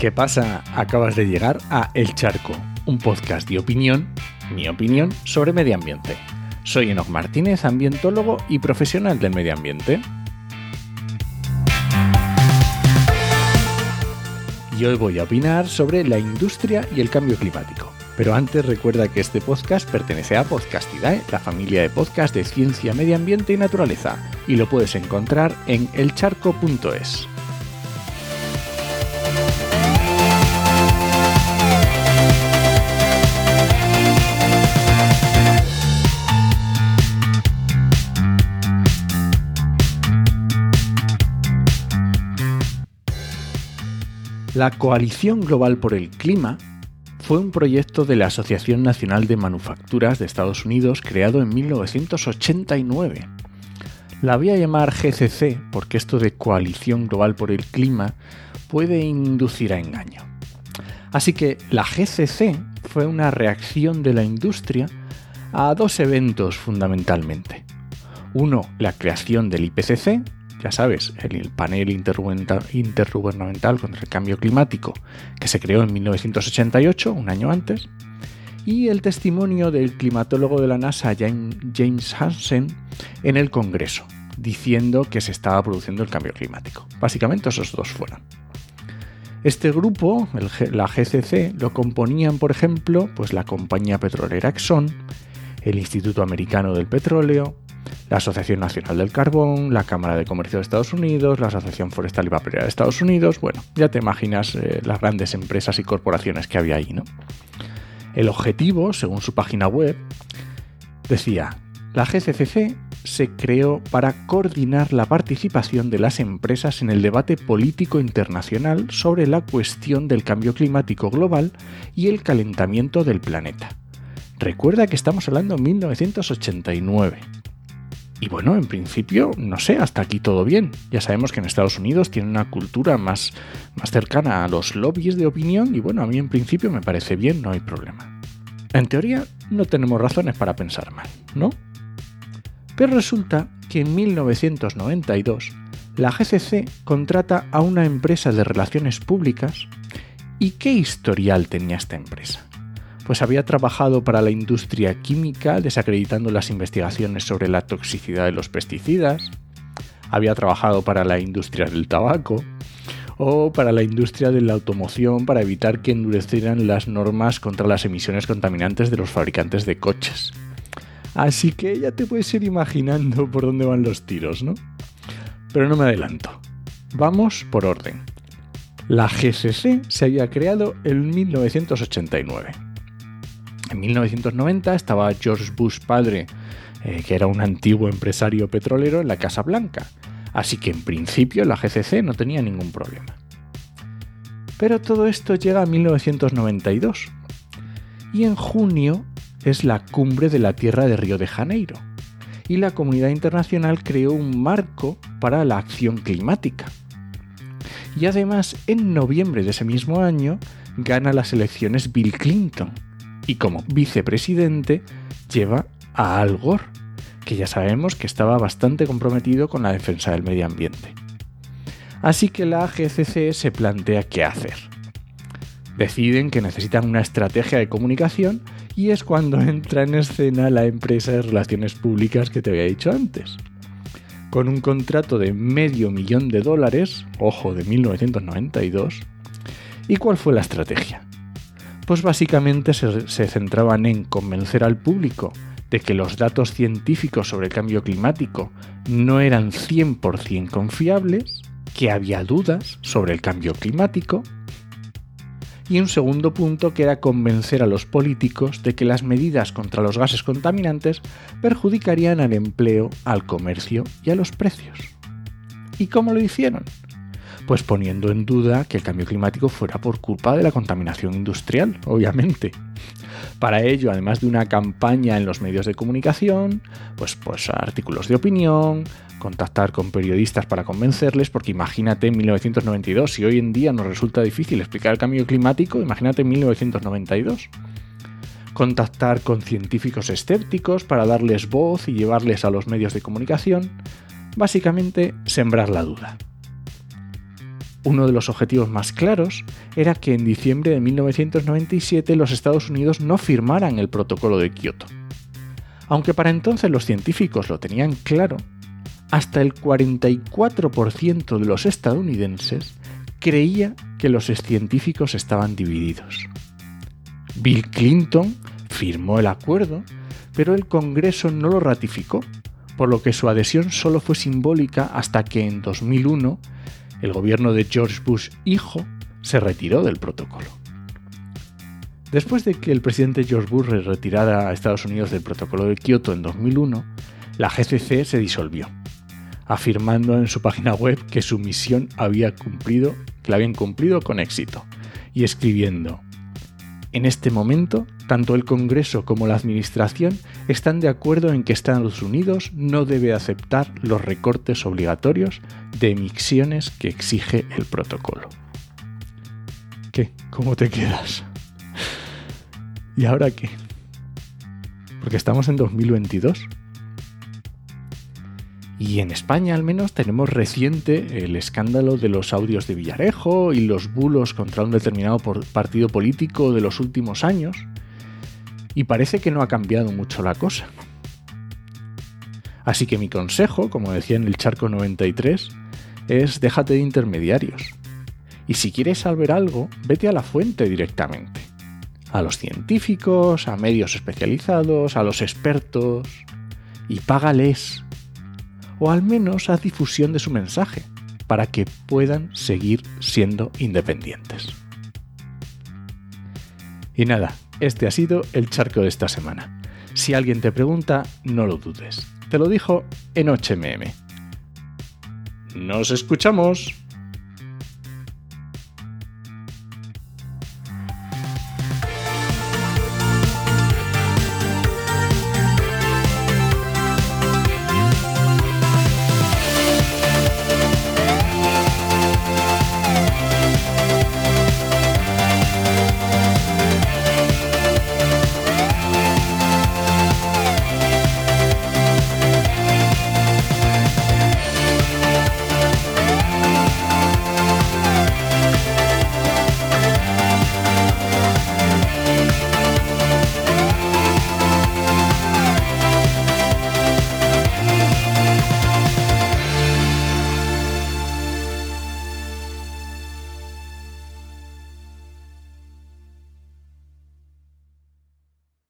¿Qué pasa? Acabas de llegar a El Charco, un podcast de opinión, mi opinión, sobre medio ambiente. Soy Enoch Martínez, ambientólogo y profesional del medio ambiente. Y hoy voy a opinar sobre la industria y el cambio climático. Pero antes recuerda que este podcast pertenece a Podcastidae, la familia de podcast de ciencia, medio ambiente y naturaleza, y lo puedes encontrar en elcharco.es. La Coalición Global por el Clima fue un proyecto de la Asociación Nacional de Manufacturas de Estados Unidos creado en 1989. La voy a llamar GCC porque esto de Coalición Global por el Clima puede inducir a engaño. Así que la GCC fue una reacción de la industria a dos eventos fundamentalmente. Uno, la creación del IPCC, ya sabes, el, panel intergubernamental contra el cambio climático que se creó en 1988, un año antes, y el testimonio del climatólogo de la NASA James Hansen en el Congreso, diciendo que se estaba produciendo el cambio climático. Básicamente esos dos fueron. Este grupo, la GCC, lo componían, por ejemplo, pues la compañía petrolera Exxon, el Instituto Americano del Petróleo, la Asociación Nacional del Carbón, la Cámara de Comercio de Estados Unidos, la Asociación Forestal y Papelera de Estados Unidos. Bueno, ya te imaginas eh, las grandes empresas y corporaciones que había ahí, ¿no? El objetivo, según su página web, decía, la GCCC se creó para coordinar la participación de las empresas en el debate político internacional sobre la cuestión del cambio climático global y el calentamiento del planeta. Recuerda que estamos hablando de 1989. Y bueno, en principio, no sé, hasta aquí todo bien. Ya sabemos que en Estados Unidos tienen una cultura más, más cercana a los lobbies de opinión y bueno, a mí en principio me parece bien, no hay problema. En teoría, no tenemos razones para pensar mal, ¿no? Pero resulta que en 1992 la GCC contrata a una empresa de relaciones públicas ¿y qué historial tenía esta empresa? Pues había trabajado para la industria química desacreditando las investigaciones sobre la toxicidad de los pesticidas, había trabajado para la industria del tabaco o para la industria de la automoción para evitar que endurecieran las normas contra las emisiones contaminantes de los fabricantes de coches. Así que ya te puedes ir imaginando por dónde van los tiros, ¿no? Pero no me adelanto. Vamos por orden. La GCC se había creado en 1989 en 1990 estaba George Bush padre, eh, que era un antiguo empresario petrolero, en la Casa Blanca, así que en principio la GCC no tenía ningún problema. Pero todo esto llega a 1992 y en junio es la cumbre de la Tierra de Río de Janeiro y la comunidad internacional creó un marco para la acción climática. Y además, en noviembre de ese mismo año, gana las elecciones Bill Clinton, y como vicepresidente lleva a Al Gore, que ya sabemos que estaba bastante comprometido con la defensa del medio ambiente. Así que la GCC se plantea qué hacer. Deciden que necesitan una estrategia de comunicación y es cuando entra en escena la empresa de relaciones públicas que te había dicho antes. Con un contrato de medio millón de dólares, ojo, de 1992. ¿Y cuál fue la estrategia? Pues básicamente se, centraban en convencer al público de que los datos científicos sobre el cambio climático no eran 100% confiables, que había dudas sobre el cambio climático, y un segundo punto que era convencer a los políticos de que las medidas contra los gases contaminantes perjudicarían al empleo, al comercio y a los precios. ¿Y cómo lo hicieron? Pues poniendo en duda que el cambio climático fuera por culpa de la contaminación industrial, obviamente. Para ello, además de una campaña en los medios de comunicación, pues, pues artículos de opinión, contactar con periodistas para convencerles, porque imagínate en 1992, si hoy en día nos resulta difícil explicar el cambio climático, imagínate en 1992 contactar con científicos escépticos para darles voz y llevarles a los medios de comunicación, básicamente sembrar la duda. Uno de los objetivos más claros era que en diciembre de 1997 los Estados Unidos no firmaran el protocolo de Kioto. Aunque para entonces los científicos lo tenían claro, hasta el 44% de los estadounidenses creía que los científicos estaban divididos. Bill Clinton firmó el acuerdo, pero el Congreso no lo ratificó, por lo que su adhesión solo fue simbólica hasta que en 2001 el gobierno de George Bush hijo se retiró del protocolo. Después de que el presidente George Bush retirara a Estados Unidos del protocolo de Kioto en 2001, la GCC se disolvió, afirmando en su página web que su misión había cumplido, que la habían cumplido con éxito, y escribiendo: En este momento, tanto el Congreso como la Administración están de acuerdo en que Estados Unidos no debe aceptar los recortes obligatorios de emisiones que exige el protocolo. ¿Qué? ¿Cómo te quedas? ¿Y ahora qué? Porque estamos en 2022. Y en España al menos tenemos reciente el escándalo de los audios de Villarejo y los bulos contra un determinado partido político de los últimos años. Y parece que no ha cambiado mucho la cosa. Así que mi consejo, como decía en el charco 93, es déjate de intermediarios. Y si quieres saber algo, vete a la fuente directamente. A los científicos, a medios especializados, a los expertos. Y págales. O al menos haz difusión de su mensaje, para que puedan seguir siendo independientes. Y nada, este ha sido el charco de esta semana. Si alguien te pregunta, no lo dudes. Te lo dijo en HMM. Nos escuchamos.